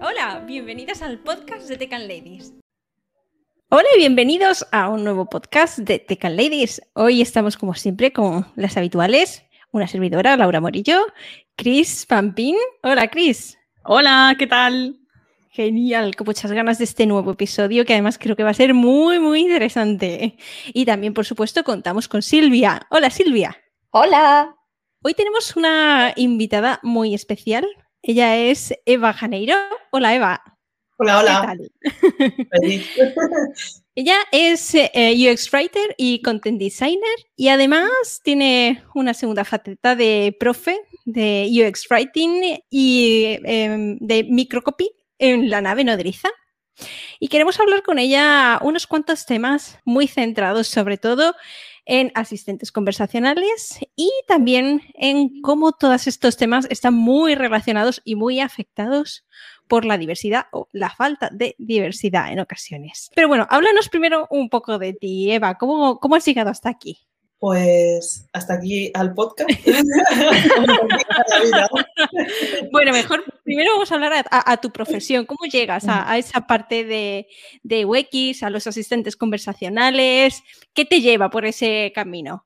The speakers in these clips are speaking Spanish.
Hola, bienvenidas al podcast de Tecan Ladies. Hola y bienvenidos a un nuevo podcast de Tecan Ladies. Hoy estamos como siempre con las habituales, una servidora, Laura Morillo, Chris Pampín. Hola, Chris. Hola, ¿qué tal? Genial, con muchas ganas de este nuevo episodio que además creo que va a ser muy, muy interesante. Y también, por supuesto, contamos con Silvia. Hola, Silvia. Hola. Hoy tenemos una invitada muy especial. Ella es Eva Janeiro. Hola, Eva. Hola, hola. Ella es eh, UX Writer y Content Designer y además tiene una segunda faceta de profe de UX Writing y em, de microcopy en la nave nodriza. Y queremos hablar con ella unos cuantos temas muy centrados sobre todo en asistentes conversacionales y también en cómo todos estos temas están muy relacionados y muy afectados por la diversidad o la falta de diversidad en ocasiones. Pero bueno, háblanos primero un poco de ti, Eva. ¿Cómo, cómo has llegado hasta aquí? Pues hasta aquí al podcast. bueno, mejor primero vamos a hablar a, tu profesión. ¿Cómo llegas a, esa parte de, de UX, a los asistentes conversacionales? ¿Qué te lleva por ese camino?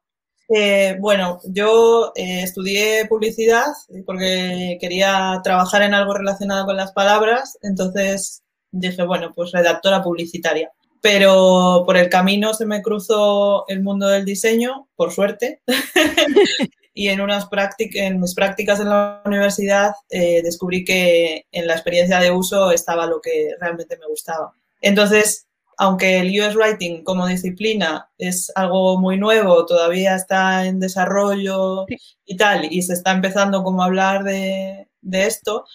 Eh, bueno, yo eh, estudié publicidad porque quería trabajar en algo relacionado con las palabras, entonces dije, bueno, pues redactora publicitaria pero por el camino se me cruzó el mundo del diseño, por suerte, y en, unas en mis prácticas en la universidad eh, descubrí que en la experiencia de uso estaba lo que realmente me gustaba. Entonces, aunque el US Writing como disciplina es algo muy nuevo, todavía está en desarrollo y tal, y se está empezando como a hablar de, esto,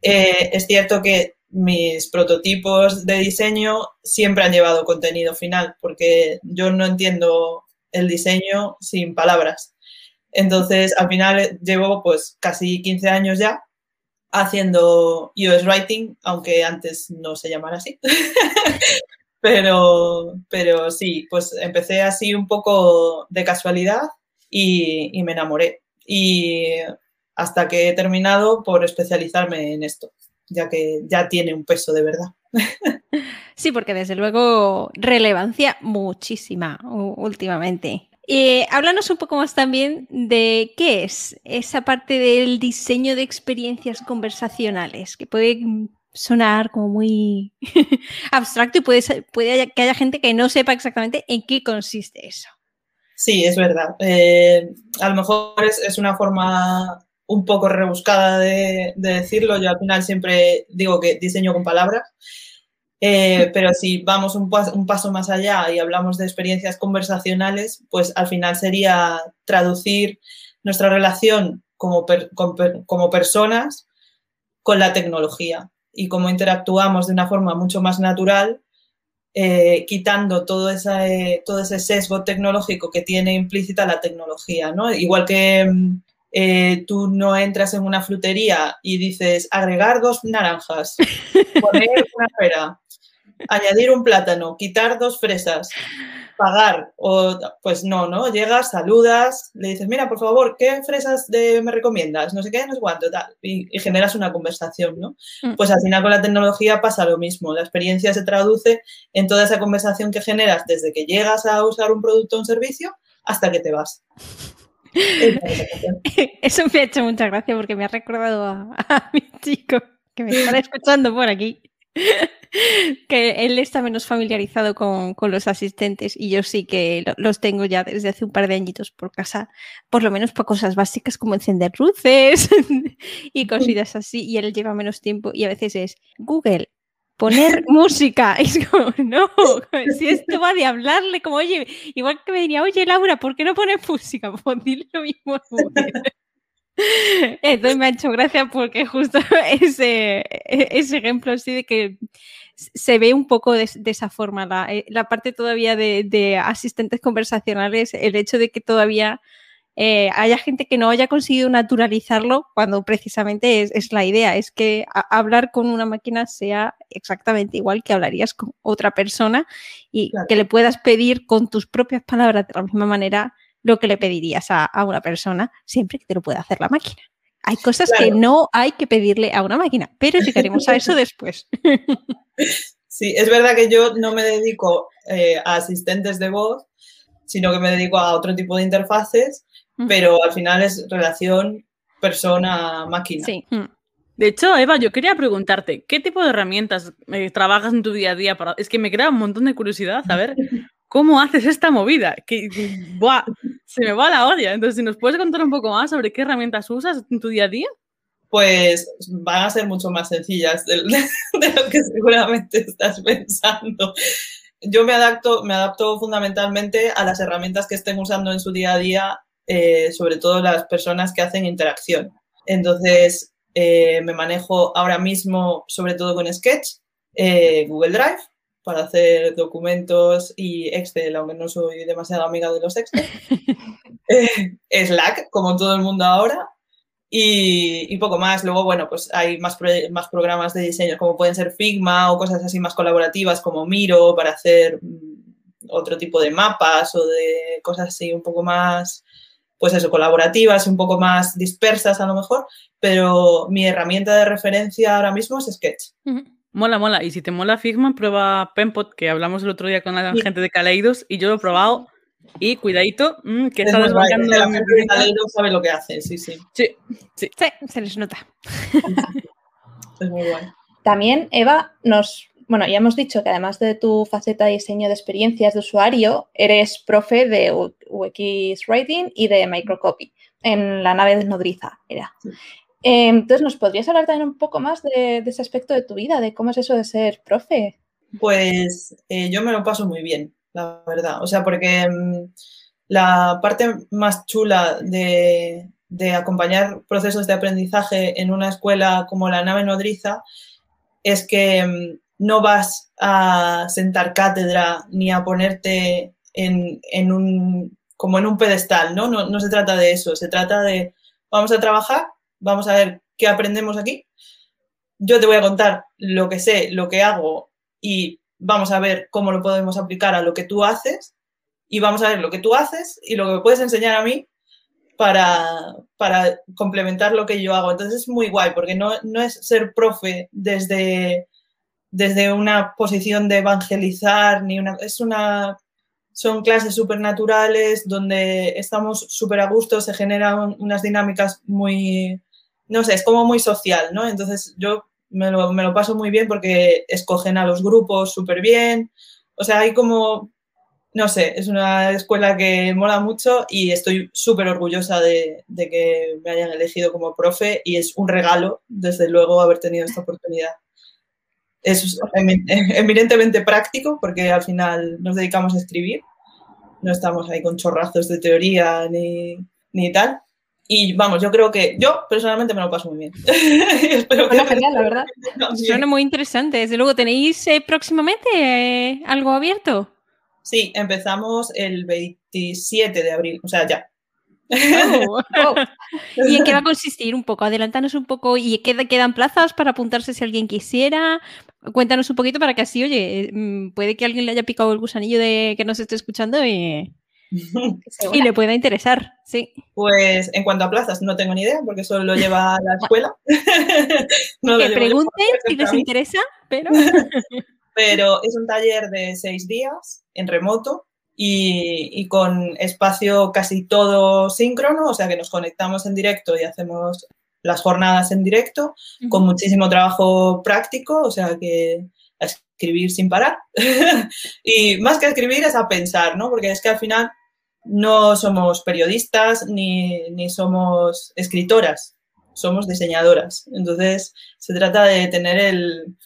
eh, es cierto que mis prototipos de diseño siempre han llevado contenido final, porque yo no entiendo el diseño sin palabras. Entonces, al final llevo pues casi 15 años ya haciendo US Writing, aunque antes no se llamara así. pero, pero sí, pues empecé así un poco de casualidad y, y me enamoré. Y hasta que he terminado por especializarme en esto ya que ya tiene un peso de verdad. Sí, porque desde luego relevancia muchísima últimamente. Eh, háblanos un poco más también de qué es esa parte del diseño de experiencias conversacionales, que puede sonar como muy abstracto y puede, puede que haya gente que no sepa exactamente en qué consiste eso. Sí, es verdad. Eh, a lo mejor es, una forma un poco rebuscada de, decirlo. Yo al final siempre digo que diseño con palabras. Eh, pero si vamos un, paso más allá y hablamos de experiencias conversacionales, pues al final sería traducir nuestra relación como, como personas con la tecnología y cómo interactuamos de una forma mucho más natural, eh, quitando todo, ese, todo ese sesgo tecnológico que tiene implícita la tecnología. ¿no? Igual que mm, eh, tú no entras en una frutería y dices agregar dos naranjas, poner una pera, añadir un plátano, quitar dos fresas, pagar, o pues no, ¿no? Llegas, saludas, le dices, mira, por favor, ¿qué fresas me recomiendas? No sé qué, no sé cuánto, tal, y, generas una conversación, ¿no? Mm. Pues al final con la tecnología pasa lo mismo, la experiencia se traduce en toda esa conversación que generas desde que llegas a usar un producto o un servicio hasta que te vas. Eso me ha hecho mucha gracia porque me ha recordado a, mi chico que me está escuchando por aquí. que él está menos familiarizado con, los asistentes y yo sí que los tengo ya desde hace un par de añitos por casa, por lo menos para cosas básicas como encender luces y cositas así, y él lleva menos tiempo y a veces es Google, poner música. Es como, no, si esto va de hablarle, como, oye, igual que me diría, oye, Laura, ¿por qué no pones música? Pues dile lo mismo. Entonces me ha hecho gracia porque justo ese, ese ejemplo así de que se ve un poco de, esa forma, la, eh, la parte todavía de, asistentes conversacionales, el hecho de que todavía eh, haya gente que no haya conseguido naturalizarlo cuando precisamente es, la idea, es que hablar con una máquina sea exactamente igual que hablarías con otra persona y que le puedas pedir con tus propias palabras de la misma manera lo que le pedirías a, una persona siempre que te lo pueda hacer la máquina. Hay cosas que no hay que pedirle a una máquina, pero llegaremos a eso después. Sí, es verdad que yo no me dedico eh, a asistentes de voz, sino que me dedico a otro tipo de interfaces, pero al final es relación persona-máquina. Sí. De hecho, Eva, yo quería preguntarte, ¿qué tipo de herramientas eh, trabajas en tu día a día? Para... Es que me crea un montón de curiosidad saber cómo haces esta movida. Que, buah, se me va la olla. Entonces, si nos puedes contar un poco más sobre qué herramientas usas en tu día a día. Pues van a ser mucho más sencillas de, lo que seguramente estás pensando. Yo me adapto, me adapto fundamentalmente a las herramientas que estén usando en su día a día, eh, sobre todo las personas que hacen interacción. Entonces, eh, me manejo ahora mismo sobre todo con Sketch, eh, Google Drive para hacer documentos y Excel, aunque no soy demasiado amiga de los Excel. Slack, como todo el mundo ahora. Y, poco más. Luego, bueno, pues hay más, más programas de diseño como pueden ser Figma o cosas así más colaborativas como Miro para hacer mm, otro tipo de mapas o de cosas así un poco más pues eso, colaborativas, un poco más dispersas a lo mejor, pero mi herramienta de referencia ahora mismo es Sketch. Mola, mola. Y si te mola Figma, prueba Penpot, que hablamos el otro día con la gente de Kaleidos y yo lo he probado. Y cuidadito, mm, que está desbancando. La gente de Kaleidos sabe lo que hace, sí, sí. Sí, sí. sí se les nota. es muy bueno. También, Eva, nos bueno, ya hemos dicho que además de tu faceta de diseño de experiencias de usuario, eres profe de UX Writing y de Microcopy en la nave de Nodriza, era. Em, entonces, ¿nos podrías hablar también un poco más de, ese aspecto de tu vida, de cómo es eso de ser profe? Pues eh, yo me lo paso muy bien, la verdad. O sea, porque em, la parte más chula de, de acompañar procesos de aprendizaje en una escuela como la nave nodriza es que em, no vas a sentar cátedra ni a ponerte en, un, como en un pedestal, ¿no? ¿no? se trata de eso, se trata de vamos a trabajar, vamos a ver qué aprendemos aquí. Yo te voy a contar lo que sé, lo que hago y vamos a ver cómo lo podemos aplicar a lo que tú haces y vamos a ver lo que tú haces y lo que me puedes enseñar a mí para, para complementar lo que yo hago. Entonces es muy guay porque no, no es ser profe desde desde una posición de evangelizar, ni una, es una, son clases súper naturales donde estamos súper a gusto, se generan unas dinámicas muy, no sé, es como muy social, ¿no? Entonces yo me lo, me lo paso muy bien porque escogen a los grupos súper bien, o sea, hay como, no sé, es una escuela que mola mucho y estoy súper orgullosa de que me hayan elegido como profe y es un regalo, desde luego, haber tenido esta oportunidad es eminentemente práctico porque al final nos dedicamos a escribir, no estamos ahí con chorrazos de teoría ni, ni tal. Y vamos, yo creo que yo personalmente me lo paso muy bien. Espero que genial, la verdad. Suena muy interesante. Desde luego, ¿tenéis eh, próximamente eh, algo abierto? Sí, empezamos el 27 de abril, o sea, ya. Oh. ¿Y en qué va a consistir un poco? Adelántanos un poco. ¿Y quedan plazas para apuntarse si alguien quisiera? Cuéntanos un poquito para que así, oye, mm, puede que alguien le haya picado el gusanillo de que nos esté escuchando y, y le pueda interesar, sí. Pues en cuanto a plazas, no tengo ni idea porque solo lo lleva la escuela. que pregunten si les interesa, pero... pero es un taller de seis días en remoto y, con espacio casi todo síncrono, o sea que nos conectamos en directo y hacemos las jornadas en directo, con muchísimo trabajo práctico, o sea que a escribir sin parar. y más que a escribir es a pensar, ¿no? Porque es que al final no somos periodistas ni, ni somos escritoras, somos diseñadoras. Entonces se trata de tener el,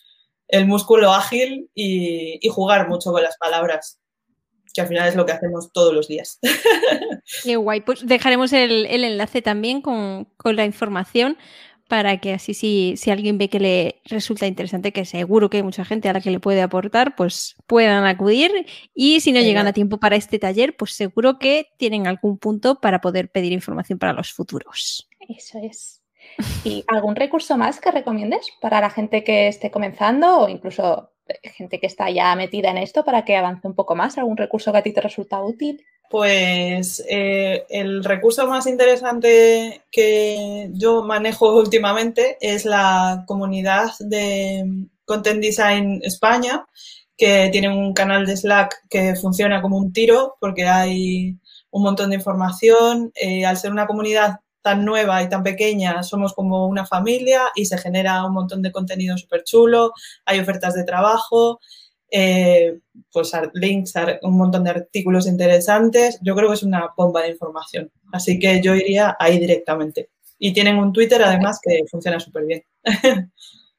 el músculo ágil y, y jugar mucho con las palabras que al final es lo que hacemos todos los días. Qué guay. Pues dejaremos el, enlace también con, la información para que así si, si alguien ve que le resulta interesante, que seguro que hay mucha gente a la que le puede aportar, pues puedan acudir. Y si no llegan a tiempo para este taller, pues seguro que tienen algún punto para poder pedir información para los futuros. Eso es. ¿Y algún recurso más que recomiendes para la gente que esté comenzando o incluso gente que está ya metida en esto para que avance un poco más? ¿Algún recurso que a ti te resulta útil? Pues eh, el recurso más interesante que yo manejo últimamente es la comunidad de Content Design España, que tiene un canal de Slack que funciona como un tiro porque hay un montón de información. Eh, al ser una comunidad tan nueva y tan pequeña, somos como una familia y se genera un montón de contenido súper chulo, hay ofertas de trabajo, eh, pues links, un montón de artículos interesantes. Yo creo que es una bomba de información. Así que yo iría ahí directamente. Y tienen un Twitter además que funciona súper bien.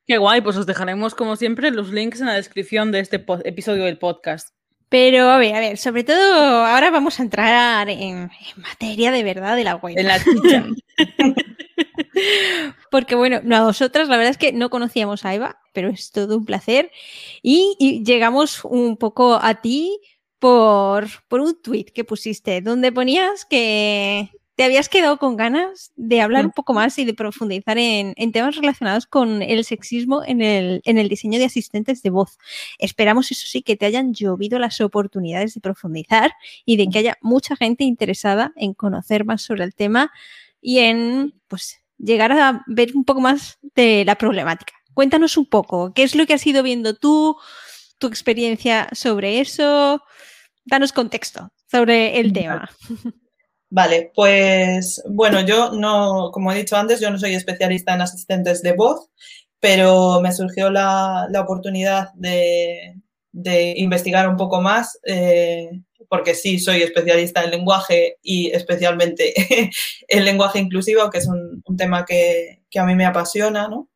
Qué guay, pues os dejaremos como siempre los links en la descripción de este episodio del podcast. Pero a ver, a ver, sobre todo ahora vamos a entrar en, materia de verdad de la web. En la chicha. Porque bueno, nosotras la verdad es que no conocíamos a Eva, pero es todo un placer. Y, llegamos un poco a ti por, por un tweet que pusiste, donde ponías que te habías quedado con ganas de hablar un poco más y de profundizar en, temas relacionados con el sexismo en el, en el, diseño de asistentes de voz. Esperamos, eso sí, que te hayan llovido las oportunidades de profundizar y de que haya mucha gente interesada en conocer más sobre el tema y en pues, llegar a ver un poco más de la problemática. Cuéntanos un poco, ¿qué es lo que has ido viendo tú, tu experiencia sobre eso? Danos contexto sobre el tema. Vale, pues bueno, yo no, como he dicho antes, yo no soy especialista en asistentes de voz, pero me surgió la, oportunidad de, investigar un poco más, eh, porque sí soy especialista en lenguaje y especialmente en lenguaje inclusivo, que es un, tema que, a mí me apasiona, ¿no?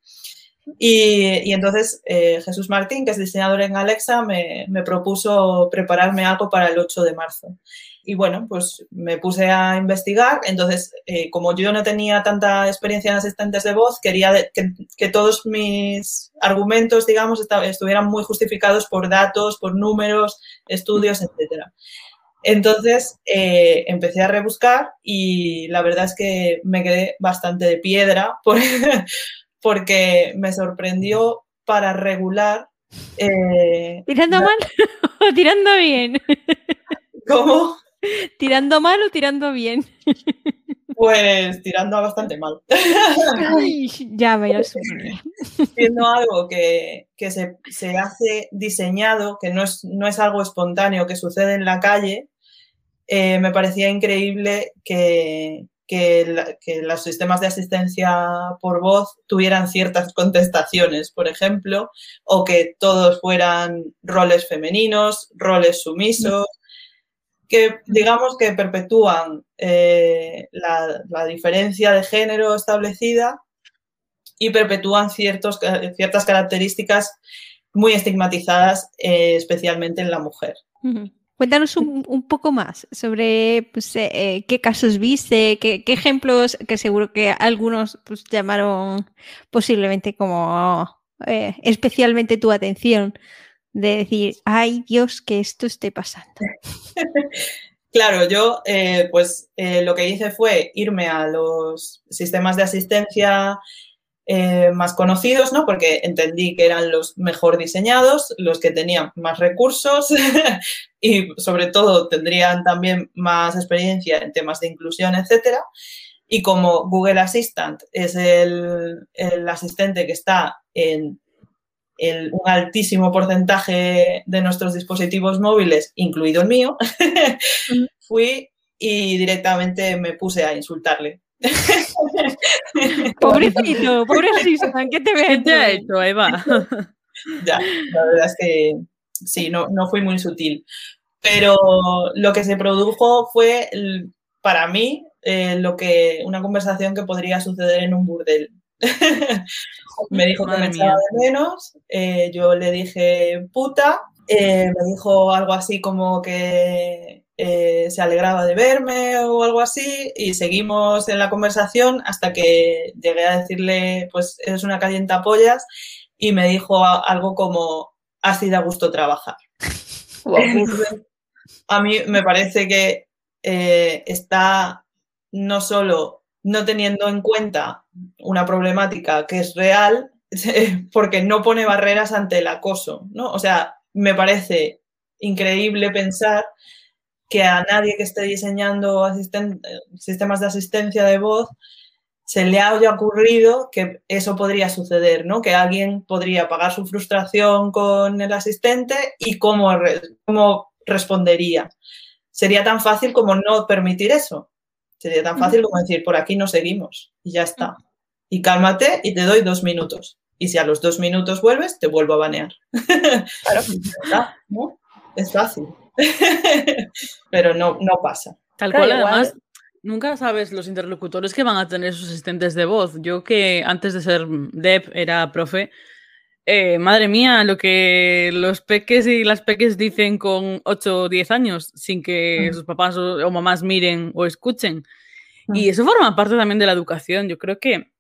Y, entonces eh, Jesús Martín, que es diseñador en Alexa, me, me, propuso prepararme algo para el 8 de marzo. Y bueno, pues me puse a investigar. Entonces, eh, como yo no tenía tanta experiencia en asistentes de voz, quería que, todos mis argumentos, digamos, estuvieran muy justificados por datos, por números, estudios, etc. Entonces, eh, empecé a rebuscar y la verdad es que me quedé bastante de piedra porque me sorprendió para regular. Eh, ¿Tirando mal o tirando bien? ¿Cómo? ¿Tirando mal o tirando bien? Pues tirando bastante mal. ya me lo Siendo algo que, se, hace diseñado, que no es, no es algo espontáneo que sucede en la calle, eh, me parecía increíble que, que, los sistemas de asistencia por voz tuvieran ciertas contestaciones, por ejemplo, o que todos fueran roles femeninos, roles sumisos, que digamos que perpetúan eh, la, diferencia de género establecida y perpetúan ciertos, ciertas características muy estigmatizadas, eh, especialmente en la mujer. Cuéntanos un, poco más sobre pues, eh, qué casos viste, qué, ejemplos, que seguro que algunos pues, llamaron posiblemente como especialmente tu atención de decir, ay Dios, que esto esté pasando? Claro, yo eh, pues eh, lo que hice fue irme a los sistemas de asistencia eh, más conocidos, ¿no? Porque entendí que eran los mejor diseñados, los que tenían más recursos y sobre todo tendrían también más experiencia en temas de inclusión, etcétera. Y como Google Assistant es el, el asistente que está en un altísimo porcentaje de nuestros dispositivos móviles, incluido el mío, fui y directamente me puse a insultarle. Pobrecito, pobrecito, ¿qué te, ¿Qué te ha hecho, Eva? ya, la verdad es que sí, no, no fui muy sutil. Pero lo que se produjo fue, para mí, eh, lo que una conversación que podría suceder en un burdel. me dijo que me echaba de menos, eh, yo le dije puta, eh, me dijo algo así como que eh, se alegraba de verme o algo así y seguimos en la conversación hasta que llegué a decirle, pues eres una calienta pollas y me dijo algo como, ha sido a gusto trabajar. a mí me parece que está no solo no teniendo en cuenta una problemática que es real, porque no pone barreras ante el acoso, ¿no? O sea, me parece increíble pensar que a nadie que esté diseñando sistemas de asistencia de voz se le haya ocurrido que eso podría suceder, ¿no? Que alguien podría pagar su frustración con el asistente y cómo, cómo respondería. Sería tan fácil como no permitir eso. Sería tan fácil como decir, por aquí no seguimos y ya está. Y cálmate y te doy dos minutos. Y si a los dos minutos vuelves, te vuelvo a banear. claro, ¿no? Es fácil. Pero no, no pasa. Tal cual, además, Nunca sabes los interlocutores que van a tener sus asistentes de voz. Yo que antes de ser dev era profe, eh, madre mía, lo que los peques y las peques dicen con 8 o 10 años sin que mm. sus papás o, mamás miren o escuchen. Mm. Y eso forma parte también de la educación. Yo creo que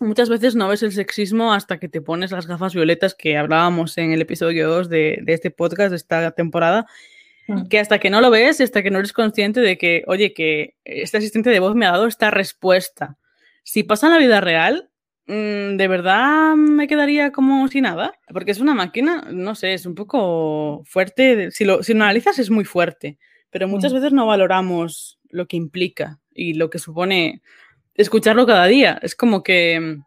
muchas veces no ves el sexismo hasta que te pones las gafas violetas que hablábamos en el episodio 2 de, de este podcast, de esta temporada Mm. que hasta que no lo ves, hasta que no eres consciente de que, oye, que este asistente de voz me ha dado esta respuesta. Si pasa en la vida real, mm, de verdad me quedaría como sin nada, porque es una máquina, no sé, es un poco fuerte, si lo, si analizas es muy fuerte, pero muchas mm. veces no valoramos lo que implica y lo que supone escucharlo cada día. Es como que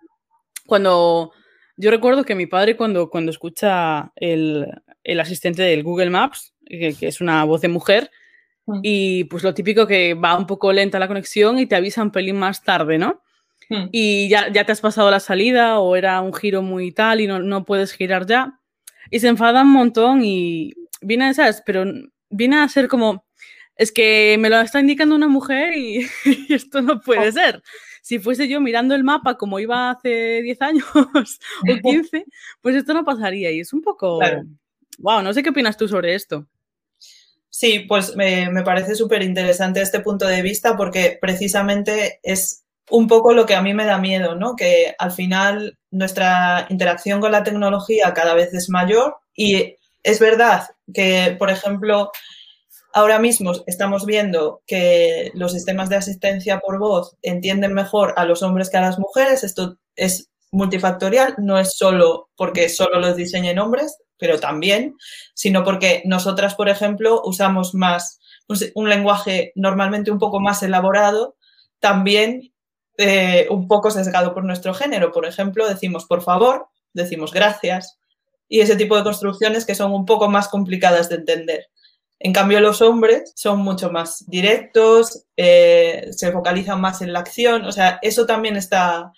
cuando yo recuerdo que mi padre cuando, cuando escucha el, el asistente del Google Maps, que, es una voz de mujer, mm. y pues lo típico que va un poco lenta la conexión y te avisa un pelín más tarde, ¿no? Mm. Y ya, ya te has pasado la salida o era un giro muy tal y no, no puedes girar ya. Y se enfada un montón y viene, a ¿sabes? Pero viene a ser como, es que me lo está indicando una mujer y, esto no puede oh. ser. Si fuese yo mirando el mapa como iba hace 10 años o 15, pues esto no pasaría y es un poco... Wow, no sé qué opinas tú sobre esto. Sí, pues me, parece súper interesante este punto de vista porque precisamente es un poco lo que a mí me da miedo, ¿no? Que al final nuestra interacción con la tecnología cada vez es mayor y es verdad que, por ejemplo, ahora mismo estamos viendo que los sistemas de asistencia por voz entienden mejor a los hombres que a las mujeres. Esto es multifactorial, no es solo porque solo los diseñen hombres, pero también, sino porque nosotras, por ejemplo, usamos más un, lenguaje normalmente un poco más elaborado, también eh, un poco sesgado por nuestro género. Por ejemplo, decimos por favor, decimos gracias, y ese tipo de construcciones que son un poco más complicadas de entender. En cambio, los hombres son mucho más directos, eh, se focalizan más en la acción, o sea, eso también está,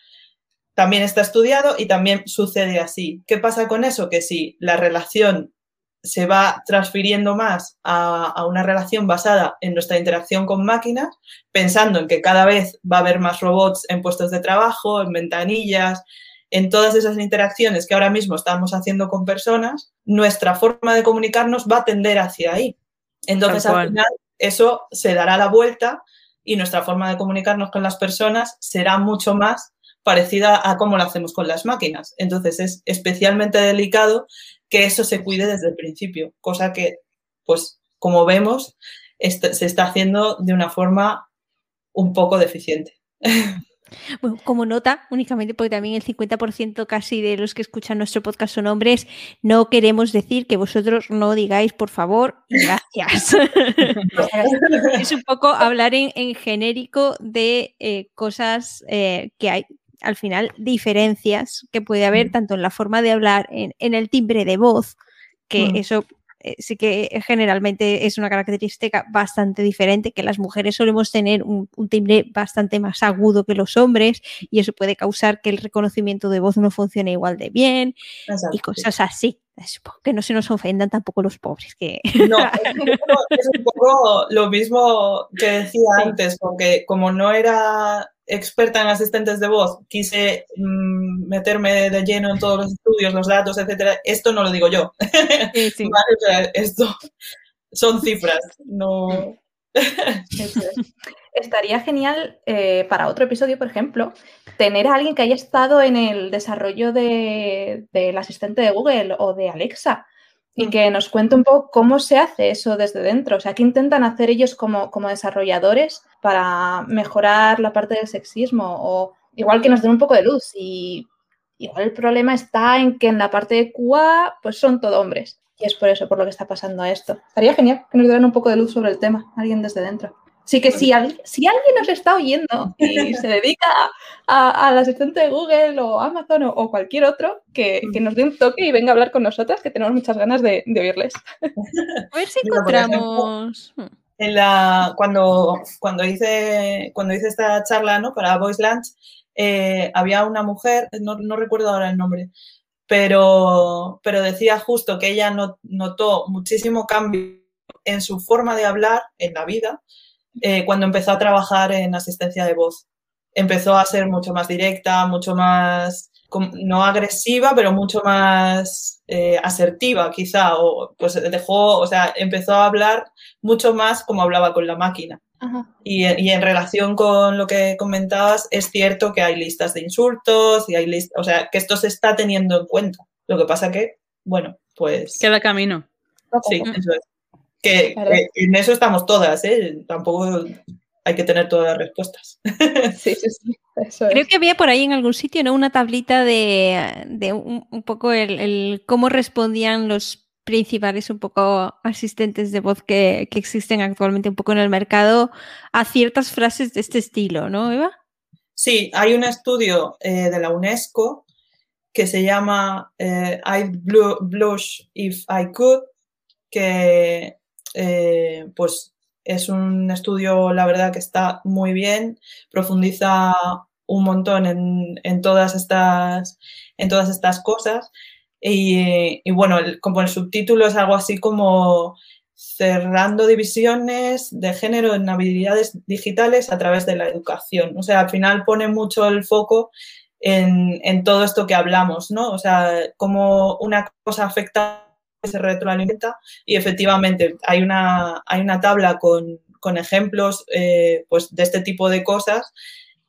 también está estudiado y también sucede así. ¿Qué pasa con eso? Que si la relación se va transfiriendo más a, una relación basada en nuestra interacción con máquinas, pensando en que cada vez va a haber más robots en puestos de trabajo, en ventanillas, en todas esas interacciones que ahora mismo estamos haciendo con personas, nuestra forma de comunicarnos va a tender hacia ahí. Entonces, al final, eso se dará la vuelta y nuestra forma de comunicarnos con las personas será mucho más parecida a cómo lo hacemos con las máquinas. Entonces es especialmente delicado que eso se cuide desde el principio, cosa que, pues, como vemos, se está haciendo de una forma un poco deficiente. Bueno, como nota, únicamente porque también el 50% casi de los que escuchan nuestro podcast son hombres, no queremos decir que vosotros no digáis por favor gracias. es un poco hablar en, genérico de eh, cosas eh, que hay, al final diferencias que puede haber tanto en la forma de hablar, en, el timbre de voz, que eso eh, sí que generalmente es una característica bastante diferente, que las mujeres solemos tener un, timbre bastante más agudo que los hombres y eso puede causar que el reconocimiento de voz no funcione igual de bien y cosas así. Que no se nos ofendan tampoco los pobres. Que... No, es un poco lo mismo que decía antes, porque como no era experta en asistentes de voz, quise mm, meterme de lleno en todos los estudios, los datos, etcétera. Esto no lo digo yo. esto son cifras, no. Estaría genial eh, para otro episodio, por ejemplo, tener a alguien que haya estado en el desarrollo del asistente de Google o de Alexa y que nos cuente un poco cómo se hace eso desde dentro. O sea, qué intentan hacer ellos como, como desarrolladores para mejorar la parte del sexismo o igual que nos den un poco de luz y Igual el problema está en que en la parte de QA, pues son todo hombres. Y es por eso, por lo que está pasando esto. Estaría genial que nos dieran un poco de luz sobre el tema, alguien desde dentro. Así que si, si alguien nos está oyendo y se dedica al asistente de Google o Amazon o, cualquier otro, que, nos dé un toque y venga a hablar con nosotras, que tenemos muchas ganas de, oírles. A ver si encontramos. en la, cuando, cuando, hice, cuando hice esta charla ¿no? para Voice Lunch, eh, había una mujer, no, no, recuerdo ahora el nombre, pero, pero decía justo que ella notó muchísimo cambio en su forma de hablar en la vida eh, cuando empezó a trabajar en asistencia de voz. Empezó a ser mucho más directa, mucho más, no agresiva, pero mucho más eh, asertiva, quizá, o pues dejó, o sea, empezó a hablar mucho más como hablaba con la máquina. Y, y, en relación con lo que comentabas, es cierto que hay listas de insultos y hay listas, o sea, que esto se está teniendo en cuenta. Lo que pasa que, bueno, pues... Queda camino. Sí, eso es. Que, en eso estamos todas, ¿eh? Tampoco hay que tener todas las respuestas. Sí, sí, sí. Creo que había por ahí en algún sitio ¿no? una tablita de, un, poco el, cómo respondían los principales un poco asistentes de voz que, existen actualmente un poco en el mercado a ciertas frases de este estilo, ¿no, Eva? Sí, hay un estudio eh, de la UNESCO que se llama eh, I blush if I could, que eh, pues es un estudio, la verdad, que está muy bien, profundiza un montón en, todas, estas, en todas estas cosas. Y, bueno, como el subtítulo es algo así como cerrando divisiones de género en habilidades digitales a través de la educación. O sea, al final pone mucho el foco en, en todo esto que hablamos, ¿no? O sea, cómo una cosa afecta se retroalimenta y efectivamente hay una, hay una tabla con, ejemplos eh, pues de este tipo de cosas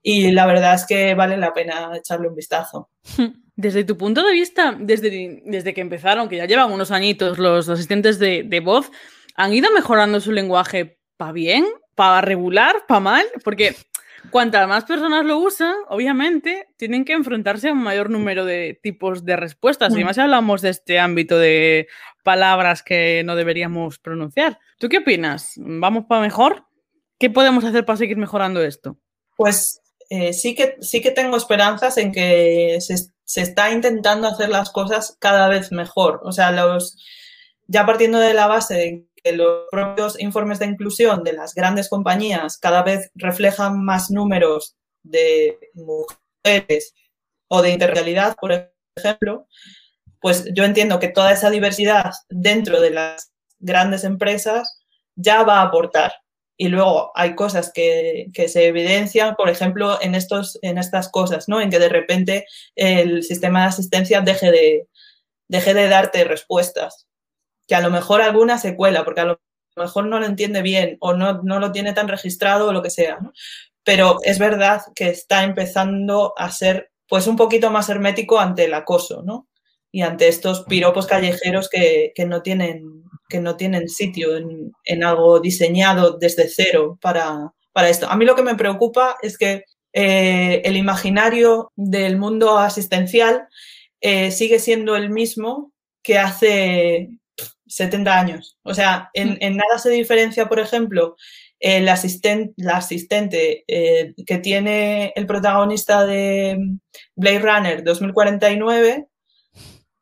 y la verdad es que vale la pena echarle un vistazo. Desde tu punto de vista, desde, desde que empezaron, que ya llevan unos añitos los asistentes de, de voz, ¿han ido mejorando su lenguaje para bien, para regular, para mal? Porque Cuantas más personas lo usan, obviamente, tienen que enfrentarse a un mayor número de tipos de respuestas. Y mm. más si hablamos de este ámbito de palabras que no deberíamos pronunciar. ¿Tú qué opinas? ¿Vamos para mejor? ¿Qué podemos hacer para seguir mejorando esto? Pues eh, sí, que, sí que tengo esperanzas en que se, se, está intentando hacer las cosas cada vez mejor. O sea, los, ya partiendo de la base de los propios informes de inclusión de las grandes compañías cada vez reflejan más números de mujeres o de interrealidad, por ejemplo, pues yo entiendo que toda esa diversidad dentro de las grandes empresas ya va a aportar. Y luego hay cosas que, se evidencian, por ejemplo, en, estos, en estas cosas, ¿no? En que de repente el sistema de asistencia deje de, deje de darte respuestas que a lo mejor alguna se cuela, porque a lo mejor no lo entiende bien o no, no lo tiene tan registrado o lo que sea. Pero es verdad que está empezando a ser pues un poquito más hermético ante el acoso, ¿no? Y ante estos piropos callejeros que, no, tienen, que no tienen sitio en, algo diseñado desde cero para, para, esto. A mí lo que me preocupa es que eh, el imaginario del mundo asistencial eh, sigue siendo el mismo que hace 70 años. O sea, en, mm. nada se diferencia, por ejemplo, el la asistente eh, que tiene el protagonista de Blade Runner 2049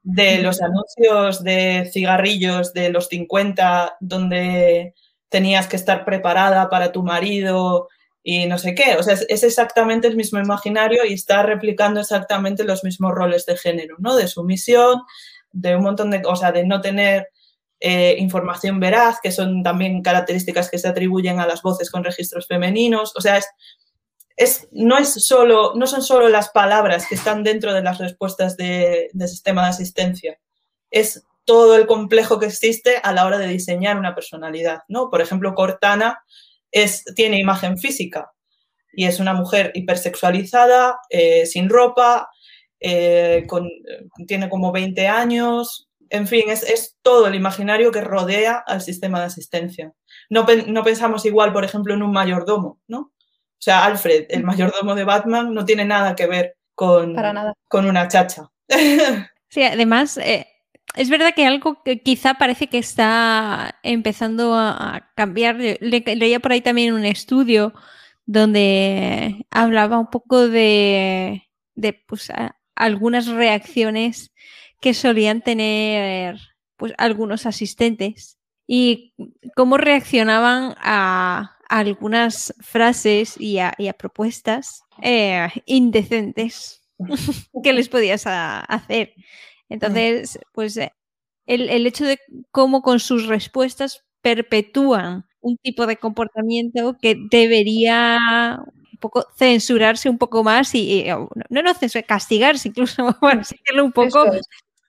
de los anuncios de cigarrillos de los 50 donde tenías que estar preparada para tu marido y no sé qué. O sea, es, exactamente el mismo imaginario y está replicando exactamente los mismos roles de género, ¿no? De sumisión, de un montón de cosas, de no tener eh, información veraz, que son también características que se atribuyen a las voces con registros femeninos. O sea, es, es, no, es solo, no son solo las palabras que están dentro de las respuestas de, sistema de asistencia, es todo el complejo que existe a la hora de diseñar una personalidad. ¿no? Por ejemplo, Cortana es, tiene imagen física y es una mujer hipersexualizada, eh, sin ropa, eh, tiene como 20 años, en fin, es, todo el imaginario que rodea al sistema de asistencia. No, pensamos igual, por ejemplo, en un mayordomo, ¿no? O sea, Alfred, el mayordomo de Batman, no tiene nada que ver con, Para nada. con una chacha. Sí, además, eh, es verdad que algo que quizá parece que está empezando a, cambiar. Le- leía por ahí también un estudio donde hablaba un poco de, de pues, a- algunas reacciones que solían tener pues, algunos asistentes y cómo reaccionaban a, algunas frases y a, propuestas eh, indecentes que les podías hacer. Entonces, pues el, el hecho de cómo con sus respuestas perpetúan un tipo de comportamiento que debería un poco censurarse un poco más y, no, no censurar, castigarse incluso, decirlo, un poco.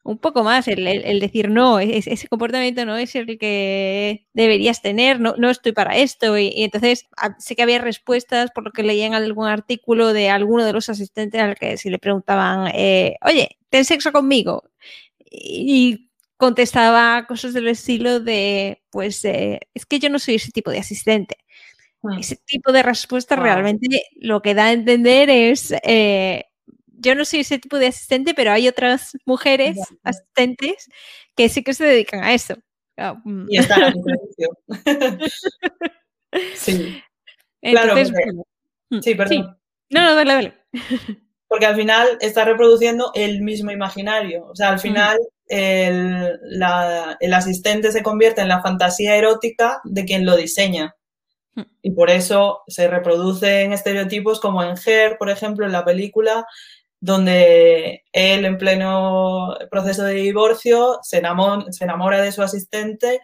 Un poco más, el, el- el decir no, es- ese comportamiento no es el que deberías tener, no, no estoy para esto. Y, y entonces a- sé que había respuestas, por lo que leía en algún artículo de alguno de los asistentes al que si le preguntaban, eh, oye, ten sexo conmigo. Y contestaba cosas del estilo de, pues eh, es que yo no soy ese tipo de asistente. Mm. Ese tipo de respuesta Wow. realmente lo que da a entender es, eh, yo no soy ese tipo de asistente, pero hay otras mujeres asistentes que sí que se dedican a eso. Ah, mm. Y está servicio. Sí, claro, porque- mm, sí, perdón. No, no, dale, dale. Porque al final está reproduciendo el mismo imaginario. O sea, al final el, la- el asistente se convierte en la fantasía erótica de quien lo diseña. Mm. Y por eso se reproducen estereotipos como en Her, por ejemplo, en la película, donde él en pleno proceso de divorcio se enamora, se enamora de su asistente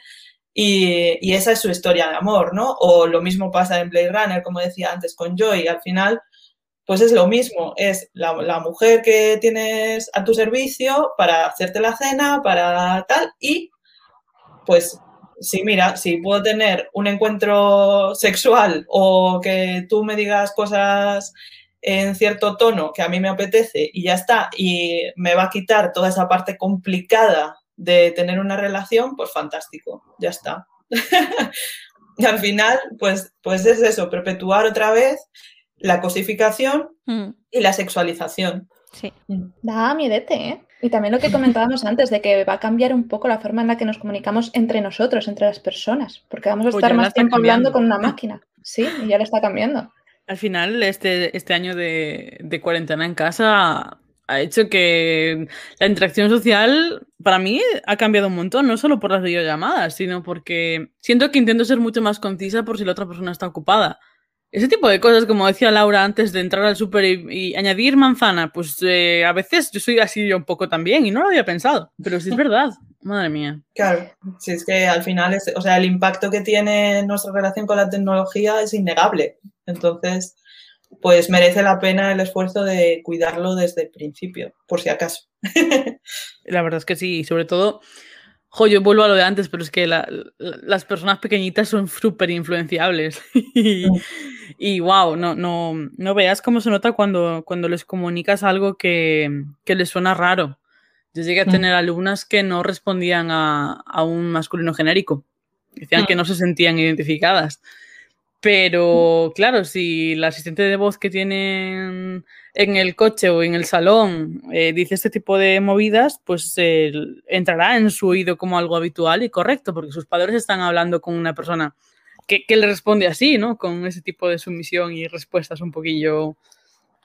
y, esa es su historia de amor, ¿no? O lo mismo pasa en Blade Runner, como decía antes, con Joy. Al final, pues es lo mismo, es la, mujer que tienes a tu servicio para hacerte la cena, para tal, y pues sí, mira, si puedo tener un encuentro sexual o que tú me digas cosas en cierto tono que a mí me apetece y ya está, y me va a quitar toda esa parte complicada de tener una relación, pues fantástico, ya está. y al final, pues, pues es eso, perpetuar otra vez la cosificación Mm, y la sexualización. Sí. Da miedete, ¿eh? Y también lo que comentábamos antes, de que va a cambiar un poco la forma en la que nos comunicamos entre nosotros, entre las personas, porque vamos a estar más tiempo hablando con una máquina. Sí, y ya le está cambiando. Al final, este, este año de, de cuarentena en casa ha hecho que la interacción social, para mí, ha cambiado un montón, no solo por las videollamadas, sino porque siento que intento ser mucho más concisa por si la otra persona está ocupada. Ese tipo de cosas, como decía Laura antes de entrar al súper y, y añadir manzana, pues eh, a veces yo soy así un poco también y no lo había pensado, pero sí es verdad, madre mía. Claro, si es que al final, es, o sea, el impacto que tiene nuestra relación con la tecnología es innegable. Entonces, pues merece la pena el esfuerzo de cuidarlo desde el principio, por si acaso. La verdad es que sí, y sobre todo, jo, yo vuelvo a lo de antes, pero es que la- la- las personas pequeñitas son súper influenciables. y, Mm. y, wow, no, no, no veas cómo se nota cuando, cuando les comunicas algo que, que les suena raro. Yo llegué a Mm. tener alumnas que no respondían a, a un masculino genérico. Decían que Mm. no se sentían identificadas. Pero claro, si la asistente de voz que tienen en el coche o en el salón eh, dice este tipo de movidas, pues eh, entrará en su oído como algo habitual y correcto, porque sus padres están hablando con una persona que, que le responde así, ¿no? Con ese tipo de sumisión y respuestas un poquillo.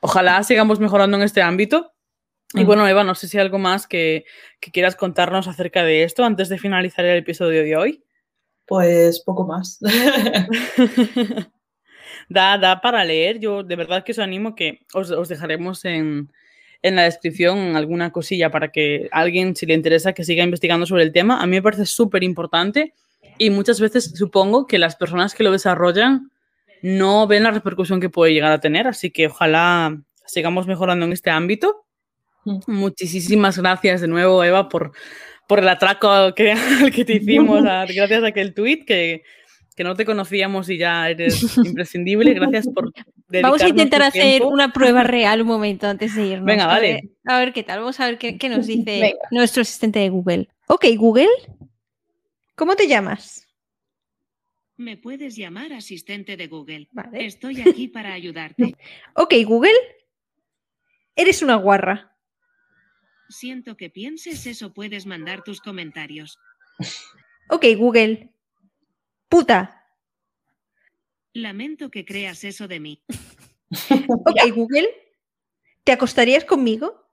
Ojalá sigamos mejorando en este ámbito. Y Mm. bueno, Eva, no sé si hay algo más que, que quieras contarnos acerca de esto antes de finalizar el episodio de hoy. Pues poco más. da, da para leer. Yo de verdad que os animo que os, os dejaremos en, en la descripción alguna cosilla para que alguien, si le interesa, que siga investigando sobre el tema. A mí me parece súper importante y muchas veces supongo que las personas que lo desarrollan no ven la repercusión que puede llegar a tener, así que ojalá sigamos mejorando en este ámbito. Mm. Muchísimas gracias de nuevo, Eva, por, por el atraco que, al que te hicimos, gracias a aquel tweet que, que no te conocíamos y ya eres imprescindible. Gracias por Vamos a intentar hacer tiempo. una prueba real un momento antes de irnos. Venga, A vale. ver- A ver, qué tal. Vamos a ver qué, qué nos dice Venga. nuestro asistente de Google. Ok, Google. ¿Cómo te llamas? Me puedes llamar asistente de Google. Vale. Estoy aquí para ayudarte. Ok, Google. Eres una guarra. Siento que pienses eso, puedes mandar tus comentarios. Ok, Google. Puta. Lamento que creas eso de mí. Ok, Google. ¿Te acostarías conmigo?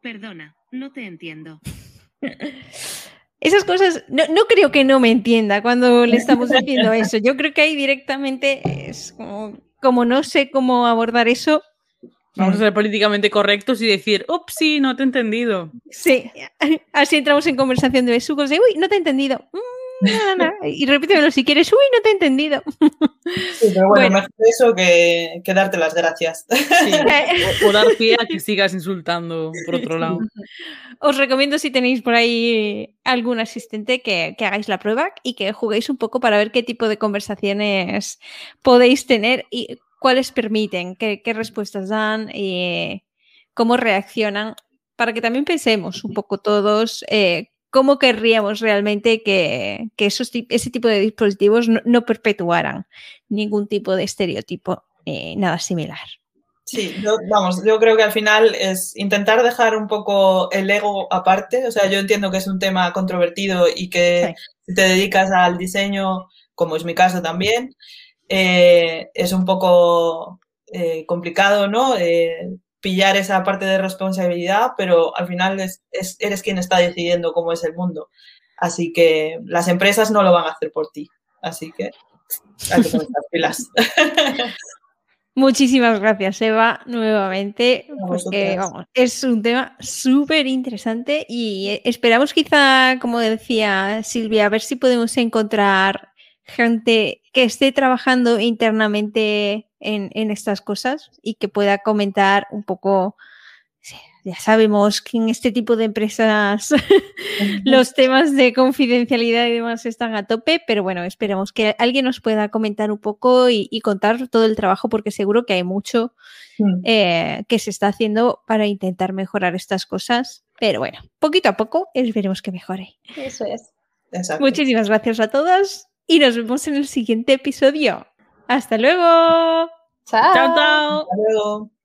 Perdona, no te entiendo. Esas cosas, no, no creo que no me entienda cuando le estamos diciendo eso. Yo creo que ahí directamente es como, como no sé cómo abordar eso. Vamos a ser políticamente correctos y decir, ups, sí, no te he entendido. Sí, así entramos en conversación de besucos de, uy, no te he entendido. Mm, no, no, no. Y repítemelo si quieres, uy, no te he entendido. Sí, pero bueno, Bueno. mejor eso que, que darte las gracias. Sí, o, o dar pie a que sigas insultando por otro lado. Os recomiendo si tenéis por ahí algún asistente que, que hagáis la prueba y que juguéis un poco para ver qué tipo de conversaciones podéis tener y cuáles permiten, qué, qué respuestas dan y cómo reaccionan, para que también pensemos un poco todos eh, cómo querríamos realmente que, que esos, ese tipo de dispositivos no, no perpetuaran ningún tipo de estereotipo, eh, nada similar. Sí, yo, vamos, yo creo que al final es intentar dejar un poco el ego aparte. O sea, yo entiendo que es un tema controvertido y que si te dedicas al diseño, como es mi caso también, eh, es un poco eh, complicado, ¿no? Eh, pillar esa parte de responsabilidad, pero al final es, es- eres quien está decidiendo cómo es el mundo. Así que las empresas no lo van a hacer por ti. Así que hay que poner las pilas. Muchísimas gracias, Eva, nuevamente, porque vamos, es un tema súper interesante y esperamos quizá, como decía Silvia, a ver si podemos encontrar gente que esté trabajando internamente en, en estas cosas y que pueda comentar un poco, ya sabemos que en este tipo de empresas los temas de confidencialidad y demás están a tope, pero bueno, esperemos que alguien nos pueda comentar un poco y, y contar todo el trabajo, porque seguro que hay mucho eh, que se está haciendo para intentar mejorar estas cosas. Pero bueno, poquito a poco esperemos que mejore. Eso es. Exacto. Muchísimas gracias a todas y nos vemos en el siguiente episodio. Hasta luego. Chao. Chao, chao. Hasta luego.